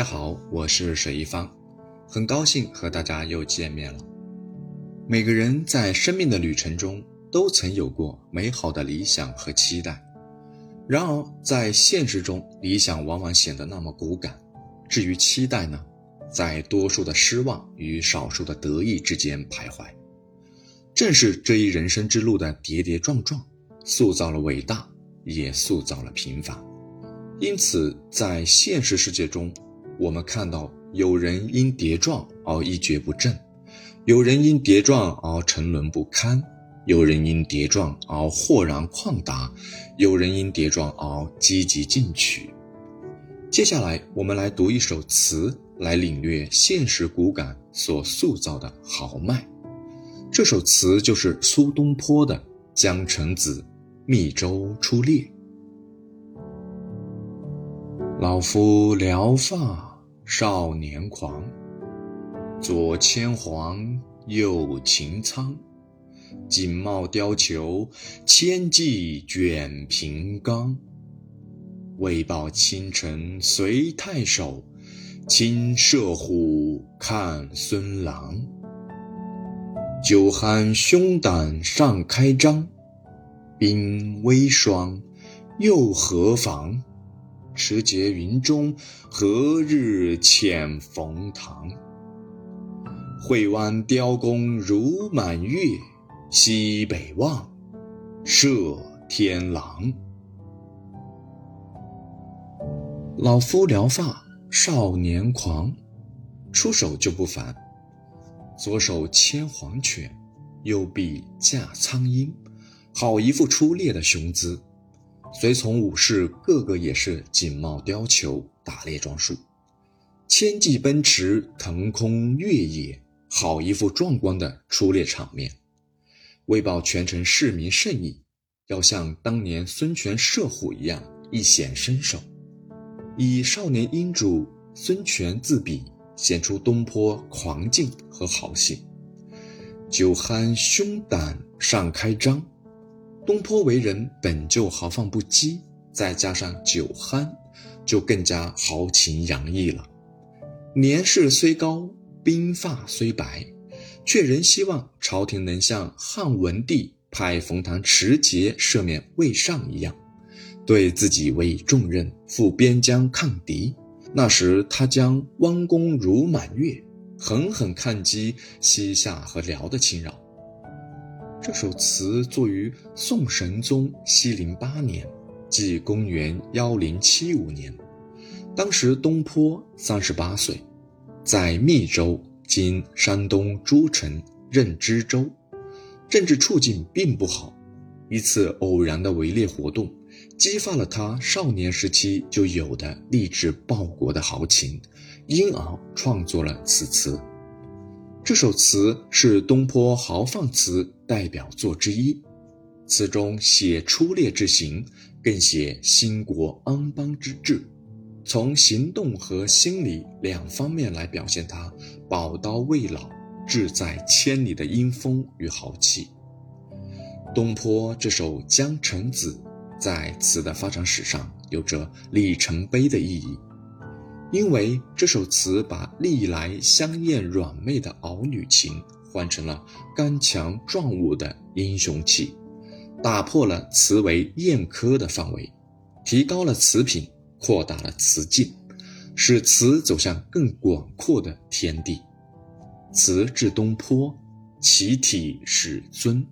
大家好，我是水一方，很高兴和大家又见面了。每个人在生命的旅程中都曾有过美好的理想和期待，然而在现实中，理想往往显得那么骨感，至于期待呢，在多数的失望与少数的得意之间徘徊。正是这一人生之路的跌跌撞撞，塑造了伟大，也塑造了平凡。因此，在现实世界中，我们看到有人因跌撞而一蹶不振，有人因跌撞而沉沦不堪，有人因跌撞而豁然旷达，有人因跌撞而积极进取。接下来，我们来读一首词，来领略现实骨感所塑造的豪迈。这首词就是苏东坡的《江城子·密州出猎》。老夫聊发。少年狂，左牵黄，右擎苍，锦帽貂裘，千骑卷平冈。为报倾城随太守，亲射虎，看孙郎。酒酣胸胆尚开张，鬓微霜，又何妨？时节云中，何日遣冯唐？会挽雕弓如满月，西北望，射天狼。老夫聊发少年狂，出手就不凡。左手牵黄犬，右臂架苍鹰，好一副出猎的雄姿。随从武士个个也是锦帽貂裘，打猎装束，千骑奔驰，腾空越野，好一副壮观的出猎场面。为报全城市民盛意，要像当年孙权射虎一样一显身手，以少年英主孙权自比，显出东坡狂劲和豪性。酒酣胸胆尚开张。东坡为人本就豪放不羁，再加上酒酣，就更加豪情洋溢了。年事虽高，鬓发虽白，却仍希望朝廷能像汉文帝派冯唐持节赦免魏尚一样，对自己委以重任，赴边疆抗敌。那时他将弯弓如满月，狠狠抗击西夏和辽的侵扰。这首词作于宋神宗熙宁八年，即公元幺零七五年。当时东坡三十八岁，在密州（今山东诸城）任知州，政治处境并不好。一次偶然的围猎活动，激发了他少年时期就有的立志报国的豪情，因而创作了此词。这首词是东坡豪放词代表作之一，词中写出猎之行，更写兴国安邦之志，从行动和心理两方面来表现他宝刀未老、志在千里的英风与豪气。东坡这首《江城子》在词的发展史上有着里程碑的意义。因为这首词把历来香艳软媚的敖女情换成了刚强壮武的英雄气，打破了词为艳科的范围，提高了词品，扩大了词境，使词走向更广阔的天地。词至东坡，其体始尊，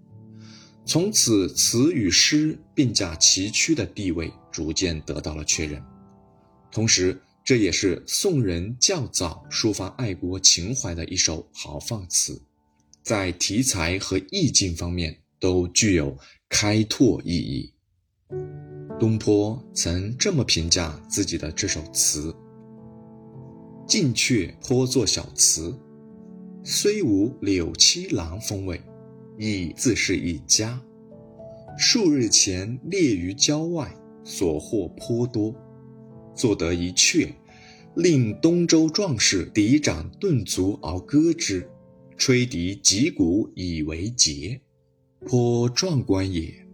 从此词与诗并驾齐驱的地位逐渐得到了确认，同时。这也是宋人较早抒发爱国情怀的一首豪放词，在题材和意境方面都具有开拓意义。东坡曾这么评价自己的这首词：“近却颇作小词，虽无柳七郎风味，亦自是一家。数日前猎于郊外，所获颇多。”作得一阙，令东周壮士笛掌顿足而歌之，吹笛击鼓以为节，颇壮观也。